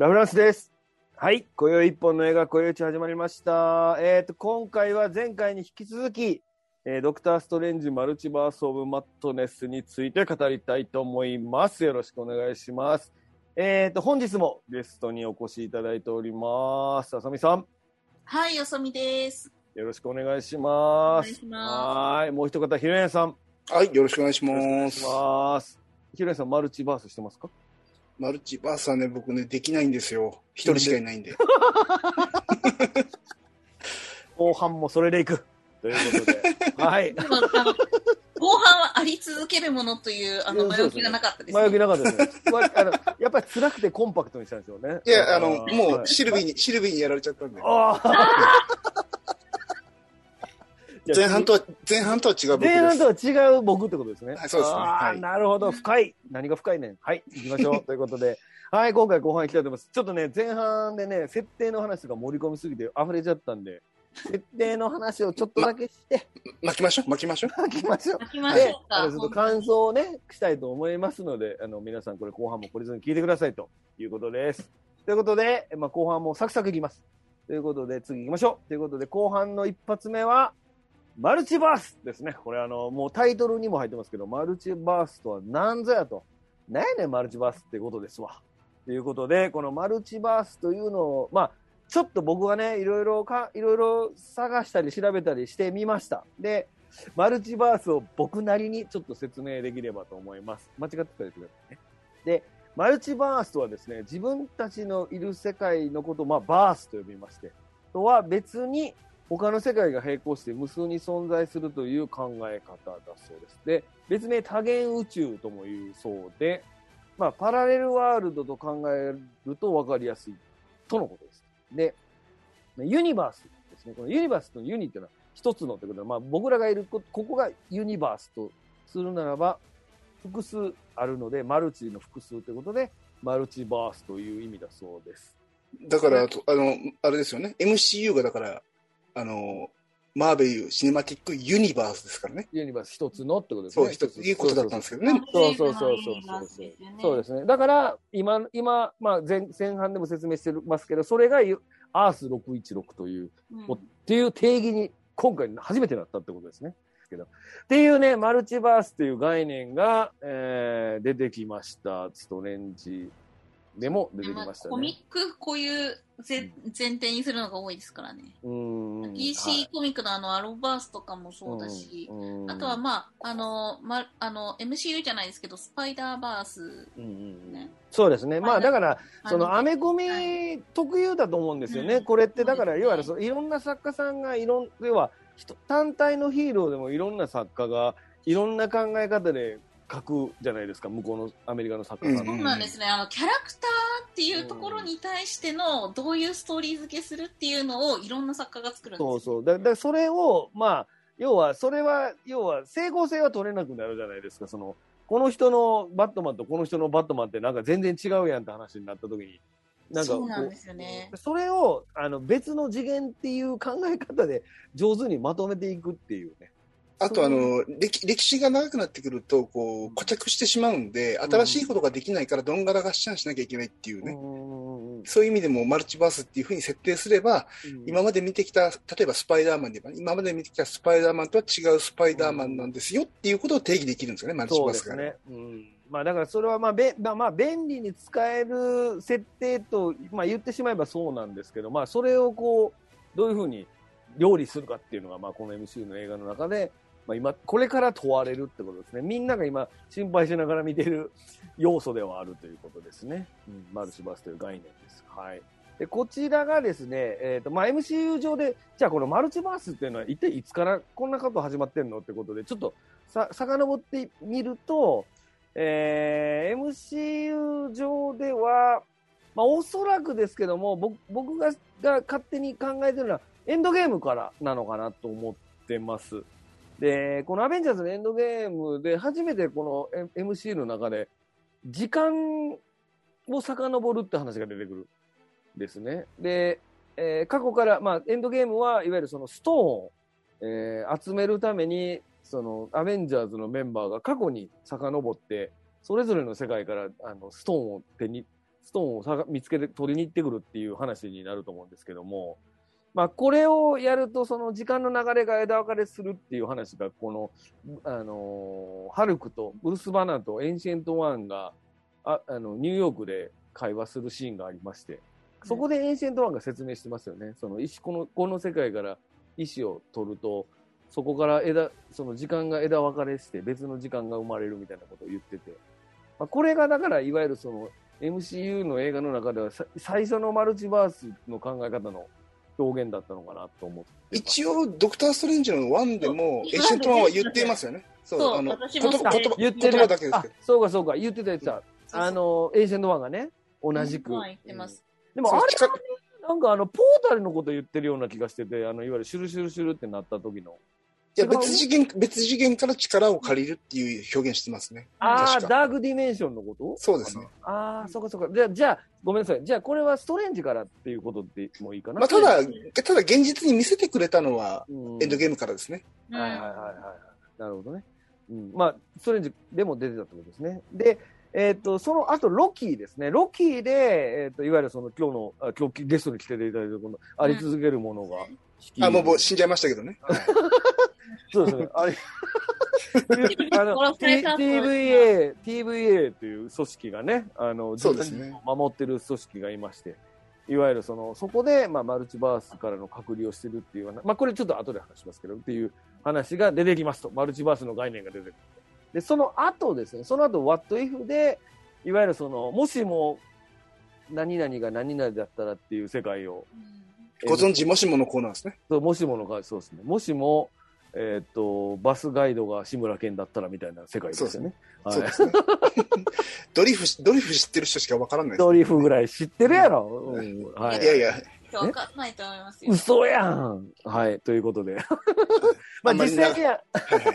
ラフランスです。はい。今宵一本の映画、今宵一始まりました。えっ、と、今回は前回に引き続き、えードクター・ストレンジ・マルチバース・オブ・マットネスについて語りたいと思います。よろしくお願いします。えっ、と、本日もゲストにお越しいただいております。あさみさん、はい、よそみです。よろしくお願いします。お願いしますはーい。もう一方、ひろやさん。はい、よろしくお願いしお願ますいし。ます。ひろやさん、マルチバースしてますか？マルチバースはね、僕ね、できないんですよ。一人しかいないんで。後半もそれでいく。ということで。はい。後半はあり続けるものという、あの、うん前置きがなかったです前置きね。なかったですね。わあのやっぱり辛くてコンパクトにしたんですよね。いや、あの、ーもう、はいシルビーに、シルビーにやられちゃったんで。あー前半とは、前半とは違う僕前半。とは違う僕ってことですね。はいそうですねはいなるほど。深い。何が深いねん。はい。行きましょう。ということで。はい。今回後半行きたいと思います。ちょっとね、前半でね、設定の話が盛り込みすぎて溢れちゃったんで、設定の話をちょっとだけして、巻きましょう、巻きましょう。行きましょう。行きましょうちょっと感想をね、したいと思いますので、あの、皆さんこれ後半も懲りずに聞いてくださいということです。ということで、まあ、後半もサクサクいきます。ということで、次行きましょう。ということで、後半の一発目は、マルチバースですね。これあの、もうタイトルにも入ってますけど、マルチバースとは何ぞやと。何やねん、マルチバースってことですわ。ということで、このマルチバースというのを、まあ、ちょっと僕はね、いろいろか、いろいろ探したり調べたりしてみました。で、マルチバースを僕なりにちょっと説明できればと思います。間違ってたりするね。で、マルチバースとはですね、自分たちのいる世界のことを、まあ、バースと呼びまして、とは別に他の世界が並行して無数に存在するという考え方だそうです。で、別名多元宇宙とも言うそうで、まあ、パラレルワールドと考えると分かりやすいとのことです。で、ユニバースですね。このユニバースとユニっていうのは一つのということで、まあ、僕らがいるこ、ここがユニバースとするならば、複数あるので、マルチの複数ということで、マルチバースという意味だそうです。だから、あの、あれですよね。MCU がだから、あの、マーベル・シネマティック・ユニバースですからね。ユニバース一つのってことですね。そう、一つ、いうことだったんですけどね。そうそうそうそうそうそう。そうですね。だから、今、今、まあ前、前半でも説明してますけど、それがゆアース616という、うんおっていう定義に今回初めてなったってことですね。けどっていうね、マルチバースっていう概念が、えー出てきました。ストレンジでも出てきましたね。コミック、こういうぜ前提にするのが多いですからね。うーん。DC コミックのあの、アローバースとかもそうだし、あとはまあ、あの、ま、あの、MCU じゃないですけど、スパイダーバース、ねそうですね。まあだから、そのあアメコはミ特有だと思うんですよね。うんこれってだから、いわゆるそのいろんな作家さんがいろん、要は人単体のヒーローでもいろんな作家がいろんな考え方で書くじゃないですか。向こうのアメリカの作家さんその。うなんですね。あの、キャラクターっていうところに対しての、どういうストーリー付けするっていうのを、いろんな作家が作るんですよそうそう。だだそれを、まあ、要は、それは、要は、整合性は取れなくなるじゃないですか。その、この人のバットマンとこの人のバットマンってなんか全然違うやんって話になった時に、なんかこそうなんですよね。それをあの別の次元っていう考え方で上手にまとめていくっていうね。あと、あの、歴歴史が長くなってくると、こう、固着してしまうんで、新しいことができないから、どんがらがっしゃんしなきゃいけないっていうね。うんそういう意味でも、マルチバースっていうふうに設定すれば、今まで見てきた、例えばスパイダーマンで言えば、今まで見てきたスパイダーマンとは違うスパイダーマンなんですよっていうことを定義できるんですよね、マルチバースが。ですね。うん。まあだからそれはまあべ、まあまあ便利に使える設定と、まあ言ってしまえばそうなんですけど、まあそれをこう、どういうふうに料理するかっていうのが、まあこの MCU の映画の中で、まあ今、これから問われるってことですね。みんなが今心配しながら見ている要素ではあるということですね。うん、マルチバースという概念です。はい。で、こちらがですね、えっ、と、まあ MCU 上で、じゃあこのマルチバースっていうのは一体いつからこんなこと始まってんのってことで、ちょっとさ、遡ってみると、えー MCU 上では、まあ、おそらくですけども、僕僕がが勝手に考えてるのは、エンドゲームからなのかなと思ってます。で、このアベンジャーズのエンドゲームで初めてこの MC の中で、時間を遡るって話が出てくるんですね。で、えー過去から、まあ、エンドゲームはいわゆるそのストーンを、えー集めるために、そのアベンジャーズのメンバーが過去に遡って、それぞれの世界からあのストーンを手にストーンを見つけて取りに行ってくるっていう話になると思うんですけども、まあ、これをやると、その時間の流れが枝分かれするっていう話が、この、あのーハルクとブルース・バナーとエンシェント・ワンが、ああの、ニューヨークで会話するシーンがありまして、そこでエンシェント・ワンが説明してますよね。その石、この、この世界から石を取ると、そこから枝、その時間が枝分かれして別の時間が生まれるみたいなことを言ってて、まあ、これがだから、いわゆるその、MCU の映画の中ではさ最初のマルチバースの考え方の表現だったのかなと思って。一応、ドクター・ストレンジの1でも、エンシェント・ワンは言っていますよね。そうあの、言葉、言葉、言ってる言葉だけですあけど。、そうかそうか、言ってたやつだ。そうあの、エンシェント・ワンがね、同じく。はい言ってます。でもあれなんかあの、ポータルのこと言ってるような気がしてて、あの、いわゆるシュルシュルシュルってなった時の。いや、別次元、別次元から力を借りるっていう表現してますね。ああ、ダークディメンションのこと？そうですね。ああ、そうかそうか。じゃあ、じゃあ、ごめんなさい。じゃあ、これはストレンジからっていうことでもいいかな？まあ、ただ、ただ現実に見せてくれたのは、うんエンドゲームからですね。うんはいはいはいはい。なるほどね。うん、まあ、ストレンジでも出てたってことですね。で、えっ、と、その後、ロキーですね。ロキーで、えっ、と、いわゆるその今日の、あ今日ゲストに来ていただいたこの、あり続けるものが、あ、もうもう死んじゃいましたけどね。そうですね。あれ、あの、TVA、TVA という組織がね、あの、そうですね自分を守ってる組織がいまして、いわゆるその、そこで、まあ、マルチバースからの隔離をしてるっていうような、まあ、これちょっと後で話しますけど、っていう話が出てきますと。マルチバースの概念が出てくる。で、その後ですね、その後、What If で、いわゆるその、もしも、何々が何々だったらっていう世界を、ご存知、もしものコーナーですね。そうもしものが、そうですね。もしも、えーっと、バスガイドが志村けんだったらみたいな世界ですよね。はいそうで。すね。ドリフし、ドリフ知ってる人しかわからないです。ドリフぐらい知ってるやろ。うんはいいやいや、わかんないと思いますよ。嘘やんはい、ということで。まあ実際には、はいはい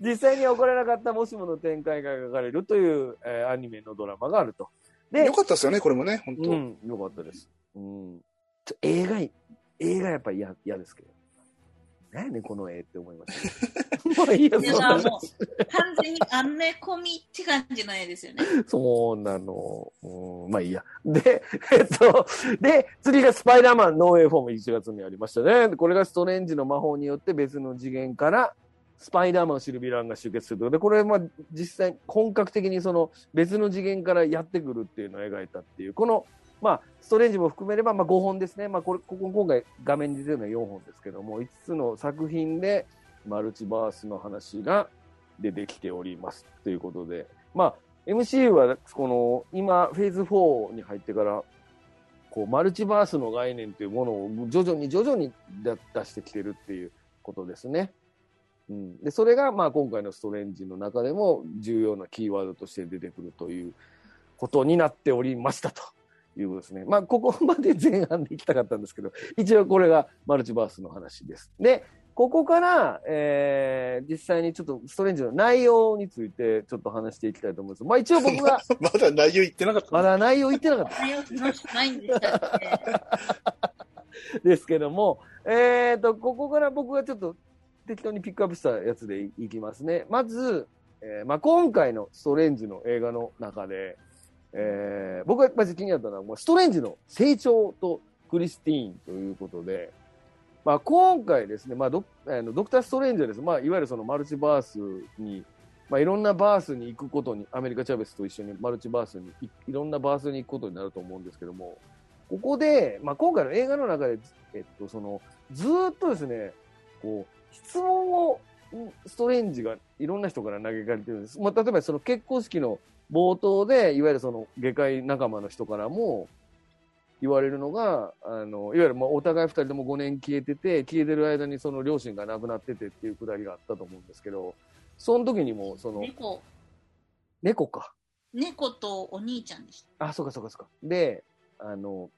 実際には起こらなかったもしもの展開が描かれるという、えーアニメのドラマがあると。でよ、かったですよね、これもね、本当。うん、よかったです。うん。ちょ映画い、映画やっぱり嫌嫌ですけど。何やねん、この絵って思いました。まあいいや、そもう完全にアンメ込みって感じの絵ですよね。そうなの。うん、まあいいや。で、えっと、で、次がスパイダーマンノーウェイフォーム1月にありましたね。これがストレンジの魔法によって別の次元からスパイダーマンを知るヴィランが集結すると。で、これはまあ実際本格的にその別の次元からやってくるっていうのを描いたっていう、このまあ、ストレンジも含めれば、まあ、5本ですね。まあ、これ、ここ、今回画面に出てるのは4本ですけども、5つの作品で、マルチバースの話が出てきております。ということで、まあ、MCU は、この、今、フェーズ4に入ってから、こう、マルチバースの概念というものを徐々に徐々に出出してきてるっていうことですね。うん。で、それが、まあ、今回のストレンジの中でも重要なキーワードとして出てくるということになっておりましたと。いうことですね。まあ、ここまで前半で行きたかったんですけど、一応これがマルチバースの話です。で、ここから、えー、実際にちょっとストレンジの内容についてちょっと話していきたいと思います。まあ一応僕が、まだ内容言ってなかった。まだ内容言ってなかった内容ないんでしたっけ ですけども、えーと、ここから僕がちょっと適当にピックアップしたやつでいいきますね。まず、えーまあ、今回のストレンジの映画の中で、えー僕がまず気になったのは、もうストレンジの成長とクリスティーンということで、まあ、今回ですね、まあドあのドクター・ストレンジはです、ねまあ、いわゆるそのマルチバースに、まあ、いろんなバースに行くことに、アメリカ・チャベスと一緒にマルチバースにい、いろんなバースに行くことになると思うんですけども、ここで、まあ、今回の映画の中で、えっと、その、ずっとですね、こう、質問を、ストレンジがいろんな人から投げかけてるんです。まあ、例えばその結婚式の冒頭で、いわゆるその外科医仲間の人からも言われるのが、あの、いわゆるまあお互い二人とも5年消えてて、消えてる間にその両親が亡くなっててっていうくだりがあったと思うんですけど、その時にも、その、猫、猫か。猫とお兄ちゃんでした。あ、そうかそうかそうか。で、あの、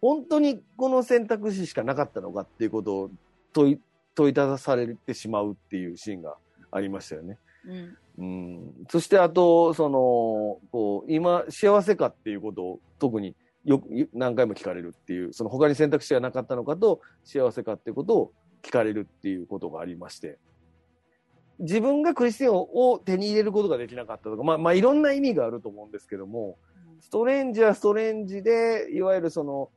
本当にこの選択肢しかなかったのかっていうことを問い、問いただされてしまうっていうシーンがありましたよね。うん。うん。そしてあと、その、こう、今、幸せかっていうことを特によく、何回も聞かれるっていう、その他に選択肢がなかったのかと、幸せかっていうことを聞かれるっていうことがありまして、自分がクリスティアンを手に入れることができなかったとか、まあ、まあ、いろんな意味があると思うんですけども、ストレンジはストレンジで、いわゆるその、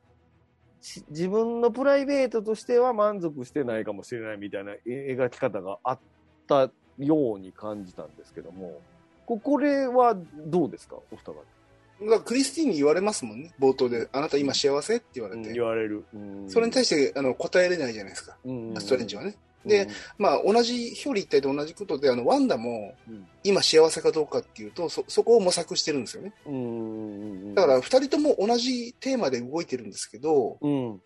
し自分のプライベートとしては満足してないかもしれないみたいなえ描き方があったように感じたんですけども、ここれはどうですか、お二方。クリスティーンに言われますもんね、冒頭で。あなた今幸せ？って言われて。言われる。うんそれに対してあの答えれないじゃないですか、うんストレンジはね。で、まあ、同じ表裏一体と同じことで、あの、ワンダもうん今幸せかどうかっていうと、そ、そこを模索してるんですよね。うん、だから、二人とも同じテーマで動いてるんですけど、うん、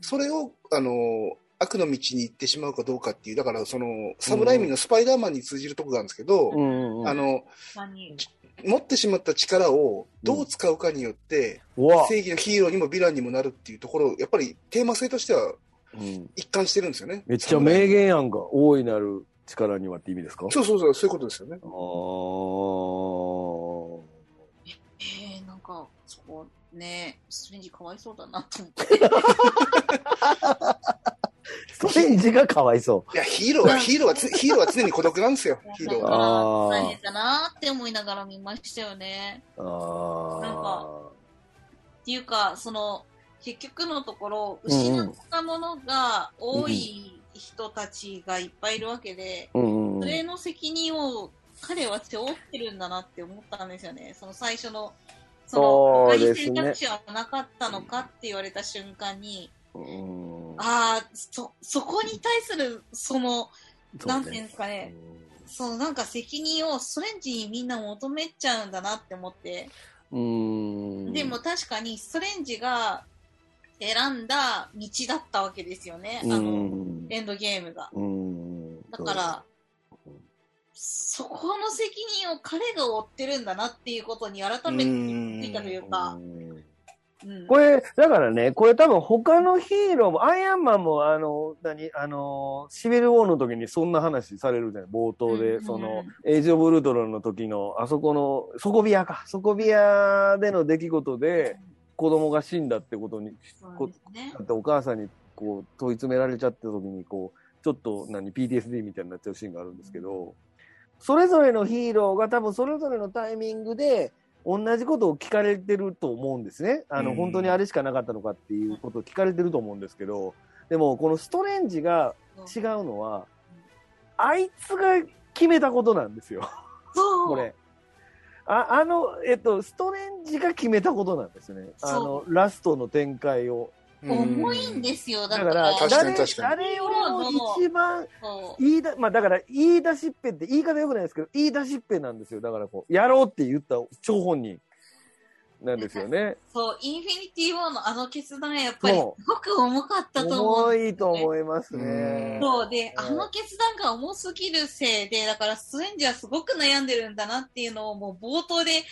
それを、あの、悪の道に行ってしまうかどうかっていう、だから、その、サムライミのスパイダーマンに通じるところがあるんですけど、うん、あの、何？持ってしまった力をどう使うかによって、うわ、正義のヒーローにもヴィランにもなるっていうところ、やっぱりテーマ性としてはうん、一貫してるんですよね。めっちゃ名言やんか。大いなる力にはって意味ですか？そうそうそう、そういうことですよね。あーえー、なんか、そこね、ストレンジかわいそうだなと思って。ストレンジがかわいそいや、ヒーローは、ヒーローはつ、ヒーローは常に孤独なんですよ、ヒーローだは。大変だなって思いながら見ましたよね。う。あなんかっていうか、その、結局のところ、失ったものが多い人たちがいっぱいいるわけで、あ。うんうんそれの責任を彼は背負ってるんだなって思ったんですよね。その最初の、その、他選択肢はなかったのかって言われた瞬間に、うんああ、そ、そこに対する、その、そうなんていうんですかね、そのなんか責任をストレンジにみんな求めちゃうんだなって思って、うん。でも確かにストレンジが選んだ道だったわけですよね、うん、あの、エンドゲームが。うん。だから、そこの責任を彼が負ってるんだなっていうことに改めて気づいたというか、うん。これ、だからね、これ多分他のヒーローも、アイアンマンも、あの、何、あの、シビルウォーの時にそんな話されるじゃない、冒頭で、うんうんその、エイジ・オブ・ウルトロンの時の、あそこの、底ビアか、底ビアでの出来事で、子供が死んだってことに、そうですね。だってお母さんにこう問い詰められちゃった時にこうちょっと何 PTSD みたいになっちゃうシーンがあるんですけど、それぞれのヒーローが多分それぞれのタイミングで同じことを聞かれてると思うんですね。あの、うん本当にあれしかなかったのかっていうことを聞かれてると思うんですけど、でもこのストレンジが違うのは、あいつが決めたことなんですよ。これ。ああの、えっと、ストレンジが決めたことなんですね。あの、ラストの展開を。重いんですよ、だからか誰に確かに誰を一番言いだ、まあだから、言い出しっぺって言い方よくないですけど、言い出しっぺなんですよ。だからこう、やろうって言った張本人なんですよね。そう、インフィニティ・ウォーのあの決断はやっぱりすそごく重かったと思う。重いと思いますね。そうで、うんあの決断が重すぎるせいで、だからストレンジはすごく悩んでるんだなっていうのをもう冒頭で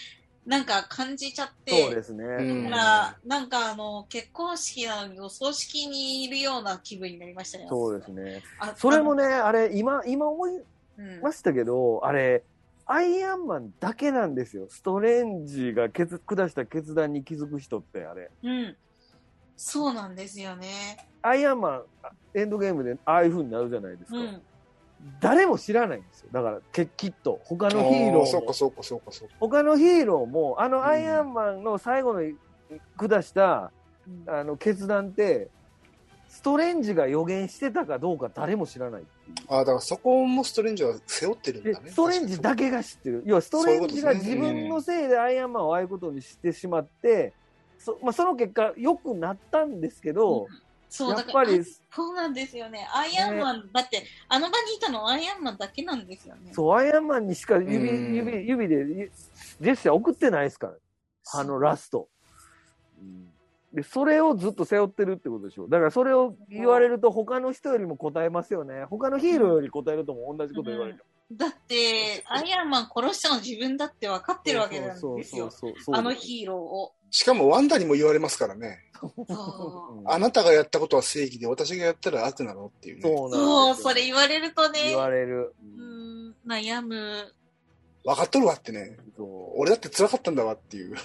なんか感じちゃって、そうですね。うんだから、なんかあの、結婚式なのにお葬式にいるような気分になりましたね。そうですね。あそれもね、あれ、今、今思いうんましたけど、あれ、アイアンマンだけなんですよ。ストレンジが決下した決断に気づく人って、あれ。うん。そうなんですよね。アイアンマン、エンドゲームでああいう風になるじゃないですか。うん。誰も知らないんですよ。だから、けきっと、他のヒーローもそうか、そうか、そうか、そうか。他のヒーローも、あのアイアンマンの最後の下した、うんあの決断って、ストレンジが予言してたかどうか誰も知らないっていう。ああ、だからそこもストレンジは背負ってるんでだね。ストレンジだけが知ってる。要はストレンジが自分のせいでアイアンマンをああいうことにしてしまって、そまあ、その結果、良くなったんですけど、そう、やだから、っぱり、そうなんですよね。アイアンマン、だって、あの場にいたのはアイアンマンだけなんですよね。そう、アイアンマンにしか指、うん指、指でジェスチャー送ってないですから、あのラスト。で、それをずっと背負ってるってことでしょ。だからそれを言われると他の人よりも答えますよね。他のヒーローより答えるとも同じこと言われる。だって、アイアンマン殺したの自分だって分かってるわけなんですよ。そうそうそうそうあのヒーローを。しかもワンダにも言われますからね。あなたがやったことは正義で、私がやったら悪なのっていうね。そう、それ言われるとね言、われる。うん、悩む。分かっとるわってね。そう俺だって辛かったんだわっていう。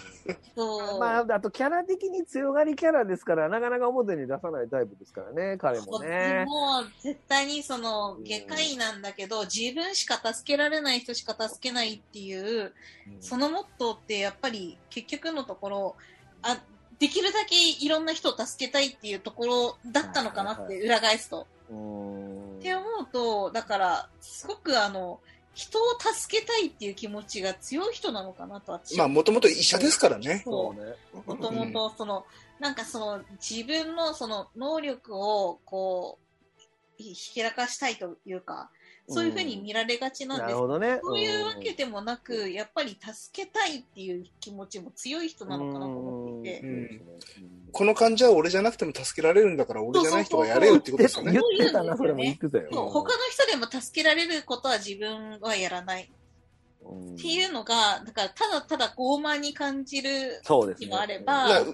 まあ、あとキャラ的に強がりキャラですから、なかなか表に出さないタイプですからね、彼もでね。も、絶対にその、外科医なんだけど、自分しか助けられない人しか助けないっていう、そのモットーってやっぱり結局のところ、あ、できるだけいろんな人を助けたいっていうところだったのかなって裏返すと。うんって思うと、だから、すごくあの、人を助けたいっていう気持ちが強い人なのかなと私。まあ、もともと医者ですからね。そう。ね。もともと、その、なんかその、自分のその能力を、こう、ひひけらかしたいというか、そういうふうに見られがちなんなです。るほどね。そういうわけでもなく、やっぱり助けたいっていう気持ちも強い人なのかなと思っていて、うん。この患者は俺じゃなくても助けられるんだから、俺じゃない人がやれよってことですよね。言。ってたな、それも言ってたよ。他の人でも助けられることは自分はやらない。うん。っていうのが、だからただただ傲慢に感じるそうですね。時もあれば、な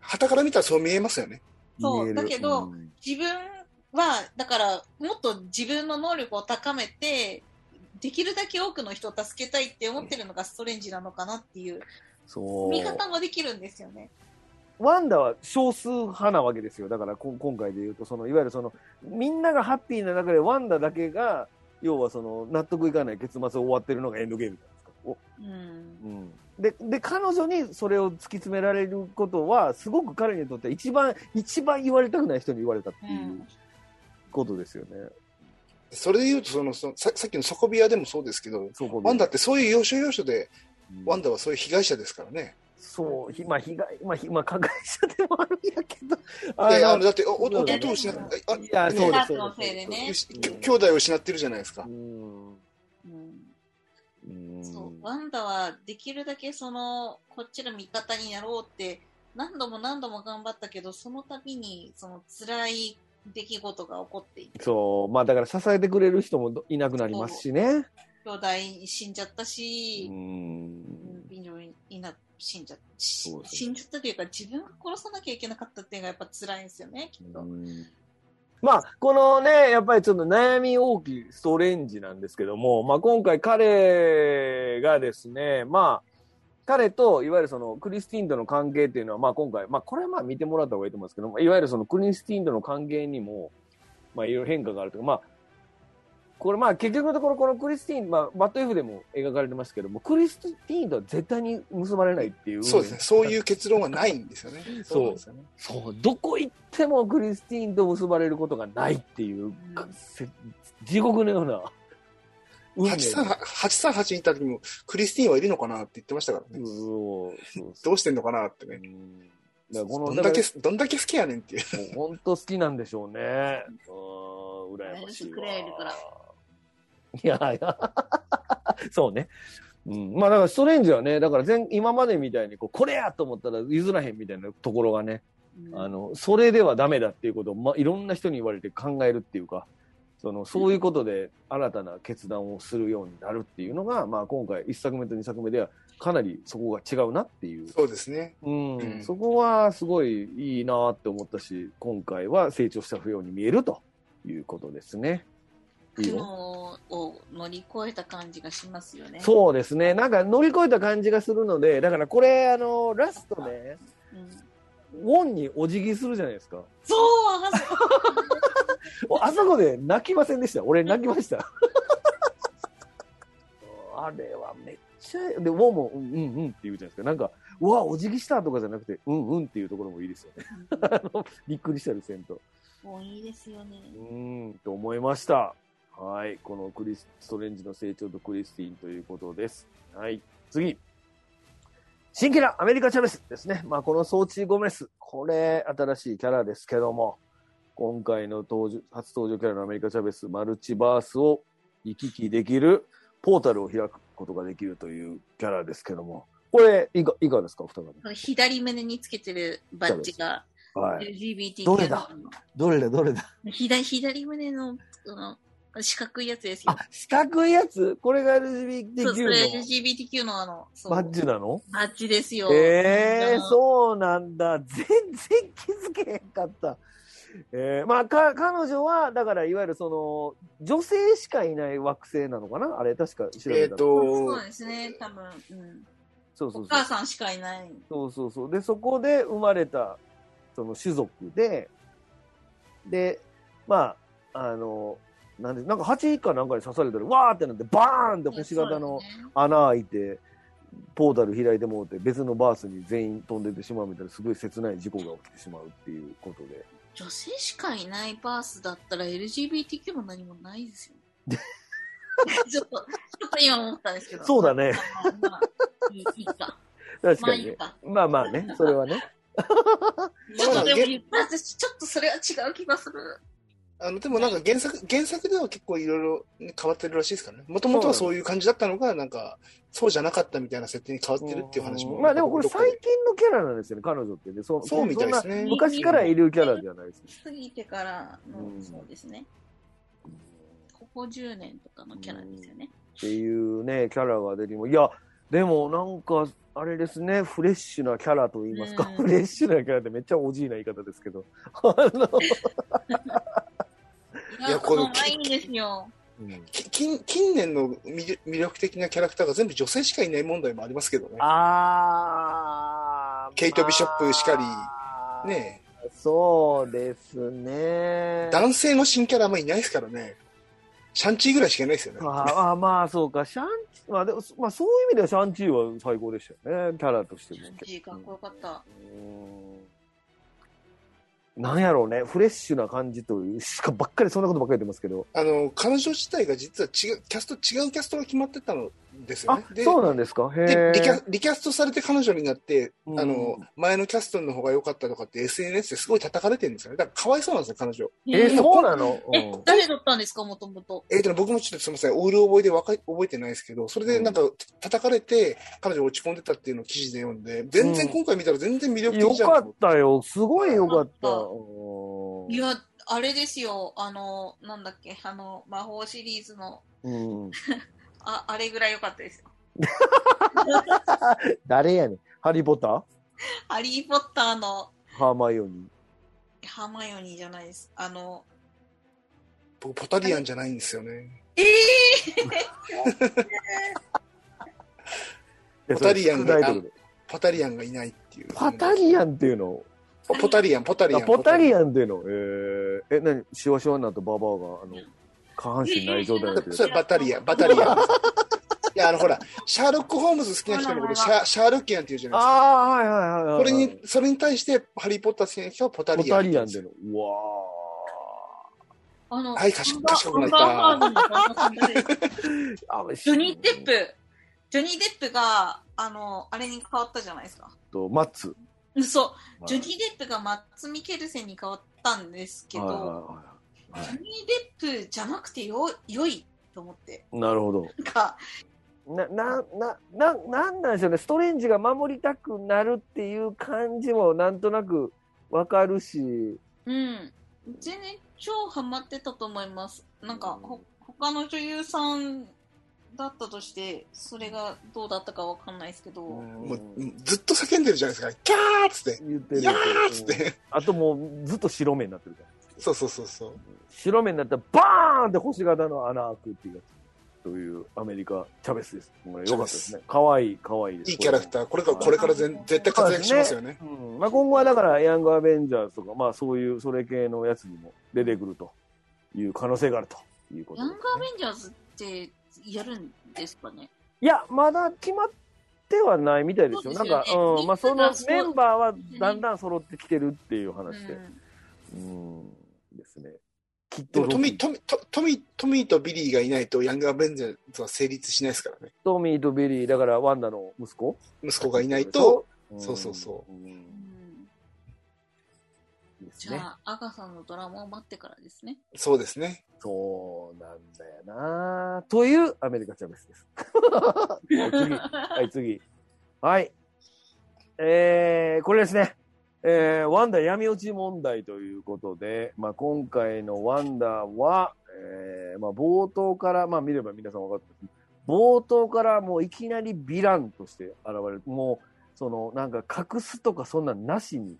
旗から見たらそう見えますよね。そうだけどうん。自分は、だから、もっと自分の能力を高めて、できるだけ多くの人を助けたいって思ってるのがストレンジなのかなっていうそう。見方もできるんですよね。ワンダは少数派なわけですよ。だからこ今回で言うと、そのいわゆるそのみんながハッピーな中でワンダだけが、要はその納得いかない結末終わってるのがエンドゲームじゃないですか？おうん。うん、でで、彼女にそれを突き詰められることは、すごく彼にとって一番、一番言われたくない人に言われたってう。いうんことですよね。それで言うとそのそのさ、さっきの底部屋でもそうですけど、ワンダってそういう要所要所で、うんワンダはそういう被害者ですからね。そう、ひまあ、被害、まあ、ひまあ、加害者でもあるんやけど、いやいや、あののだって、お弟を失っあいや、そうです、そうのです。せいでね兄弟を失ってるじゃないですかう。ん。うんうんそう。ワンダはできるだけその、こっちの味方になろうって、何度も何度も頑張ったけど、その度に、その辛い出来事が起こっていて、そう、まあだから支えてくれる人もどいなくなりますしね。兄弟死んじゃったうし、な死んじゃしそうですね。死んじゃったというか、自分が殺さなきゃいけなかったっていうのがやっぱ辛いんですよね、きっと。うんまあ、このね、やっぱりちょっと悩み大きいストレンジなんですけども、まあ今回彼がですね、まあ、彼といわゆるそのクリスティーンとの関係っていうのは、まあ今回、まあこれはまあ見てもらった方がいいと思うんですけども、いわゆるそのクリスティーンとの関係にも、まあいろいろ変化があるというか、まあ、これまあ結局のところこのクリスティーン、まあバッド F でも描かれてますけども、クリスティーンとは絶対に結ばれないっていう。そうですね。そういう結論はないんですよね。そうなんですよね。そう、どこ行ってもクリスティーンと結ばれることがないっていう、かせ地獄のような運命838 838に行った時も、クリスティーンはいるのかなって言ってましたからね。そうそうどうしてんのかなってね。うんだこのどんだけ、どんだけ好きやねんっていう。本当好きなんでしょうね。うん、羨ましいわ。いやいや、そうね。うん、まあだからストレンジはね、だから前今までみたいにこうこれやと思ったら譲らへんみたいなところがね、うんあの、それではダメだっていうことを、まあ、いろんな人に言われて考えるっていうか、その、そういうことで新たな決断をするようになるっていうのが、まあ、今回、1作目と2作目では、かなりそこが違うなっていう。そうですね。うん、うんそこはすごいいいなって思ったし、今回は成長したように見えるということですね。苦よ悩を乗り越えた感じがしますよね。そうですね。なんか乗り越えた感じがするので、だからこれ、あの、ラストね、うん、ウォンにお辞儀するじゃないですか。そう、あそこ で泣きませんでした。俺泣きました。あれはめっちゃ、で、ウォンも、うんうんうんって言うじゃないですか。なんか、うわ、お辞儀したとかじゃなくて、うんうんっていうところもいいですよね。びっくりしたりせんと。もういいですよね。うーん、と思いました。はい。このクリス、ストレンジの成長とクリスティーンということです。はい。次。新キャラ、アメリカチャベスですね。まあ、このソーチー・ゴメス。これ、新しいキャラですけども、今回の登場、初登場キャラのアメリカチャベス、マルチバースを行き来できる、ポータルを開くことができるというキャラですけども、これ、いか、いかがですか、お二方。左胸につけてるバッジがはい。LGBT どれだ？どれだ、どれだ？左左胸のその四角いやつですよあ。、四角いやつ？これがそう LGBTQ それの LGBTQ のあの、そうバッジなの？バッジですよ。ええうんそうなんだ。全然気づけへんかった。えー、まあ、か、彼女は、だから、いわゆるその、女性しかいない惑星なのかな？あれ、確か調べたらえっ、そうと、ですね、多分、うん。そうそうそう。お母さんしかいない。そうそうそう。で、そこで生まれた、その種族で、で、まあ、あの、なんで、なんか蜂かなんかに刺されたら、わーってなって、バーンって星型の穴開いて、ポータル開いてもうて、別のバースに全員飛んでってしまうみたいな、すごい切ない事故が起きてしまうっていうことで。女性しかいないバースだったら LGBTQ も何もないですよ。ちょっと、ちょっと今思ったんですけど。そうだねまあ。まあいいか。確まあかにね。まあまあね、それはね。ちょっとでも言った私、ちょっとそれは違う気がする。あの、でもなんか原作、原作では結構いろいろ変わってるらしいですからね。もともとはそういう感じだったのが、なんか、そうじゃなかったみたいな設定に変わってるっていう話も。まあでもこれ最近のキャラなんですよね、彼女ってね。そそうみたいですねそんな昔からいるキャラじゃないです。過ぎてからの、うんそうですね。ここ10年とかのキャラですよね。っていうね、キャラが出ても、いや、でもなんか、あれですね、フレッシュなキャラと言いますか、うん フレッシュなキャラってめっちゃおじいな言い方ですけど、あの、いや、この可愛いんですよ。き近近年の魅魅力的なキャラクターが全部女性しかいない問題もありますけどね。あーケイトビショップしかりまあねそうですね。男性の新キャラあんまいないですからね。シャンチーぐらいしかいないですよね。ああまあそうか、シャンチまあでも、まあそういう意味ではシャンチーは最高でしたよね、キャラとしても。ジーかっこよかった。うんなんやろうね、フレッシュな感じという、しかばっかりそんなことばっかり言ってますけど。あの、彼女自体が実は違う、キャスト、違うキャストが決まってたのですよあね。、でそうなんですか？へでリキャえ。リキャストされて彼女になって、うんあの、前のキャストの方が良かったとかって SNS ですごい叩かれてるんですよね。だからかわいそうなんですよ、彼女。えー、えそうなの？え、誰だったんですか、もともと。えーとね、僕もちょっとすみません、オール覚えでわか覚えてないですけど、それでなんか叩かれて、彼女落ち込んでたっていうのを記事で読んで、全然今回見たら全然魅力よ的じゃんかったよ。すごいよかった。ようんいや、あれですよ、あの、なんだっけ、あの、魔法シリーズの、うん。あ、あれぐらい良かったですよ。誰やねん。ハリー・ポッター？ハリー・ポッターのハーマイオニー。ハーマイオニーじゃないです。あの、僕、ポタリアンじゃないんですよね。えポタリアンがポタリアンがいないっていう。パタリアンっていうの？ポタリアン、ポタリアあン。ポタリアアンっていうの？えー、え、なにシワシワになったババアが、あの、下半身ない状態になってるそれバタリアン、バタリアン。いや、あの、ほら、シャーロック・ホームズ好きな人のこと、シャシャーロッキアンって言うじゃないですか。ああ、はいはいはいはい。これに、それに対して、ハリー・ポッター好きな人はポタポリアン。タリアンでの。うわあの、はい賢賢くなったアンバーハードの旦那さん誰ですか？ーあジョニー・デップ、ジョニー・デップが、あの、あれに変わったじゃないですか。と、マッツ。そう、ジョニー・デップがマッツ・ミケルセンに変わったんですけど、はいはいはいはいジョニー・デップじゃなくてよ良いと思って。なるほど。なんか、な、な、な、な、なんなんでしょうね。ストレンジが守りたくなるっていう感じもなんとなくわかるし。うん。全然超ハマってたと思います。なんか、ほ他の女優さんだったとして、それがどうだったかわかんないですけど、もうずっと叫んでるじゃないですか。キャーっつって。言ってる。いやーっつって。あともうずっと白目になってるから。そうそうそうそう。白目になったらバーンって星型の穴開くっていうやつ。というアメリカ、チャベスです。これ良かったですね。かわいい、かわいいです。いいキャラクター。これから、これから全絶対活躍しますよね。うんまあ、今後はだから、ヤングアベンジャーズとか、まあそういう、それ系のやつにも出てくるという可能性があるということねヤング。アベンジャーズってやるんですかねいや、まだ決まってはないみたいですよ。そうですなんか、よねうん、まあそのメンバーはだんだん揃ってきてるっていう話で。うんうん、ですね。きっでともトミー、トミー、トトミー、トミーとビリーがいないとヤングアベンジャーズは成立しないですからね。トミーとビリー、だからワンダの息子？息子がいないと、、んそうそうそううんうんですね。じゃあ、アガさんのドラマを待ってからですね。そうですね。そうなんだよなというアメリカチャベスです。はい、次。はい、次。はい。えー、これですね。えー、ワンダ闇落ち問題ということで、まあ、今回のワンダは、えー、まあ、冒頭から、まあ、見れば皆さん分かってます。冒頭からもういきなりヴィランとして現れる。もう、その、なんか隠すとかそんなんなしに、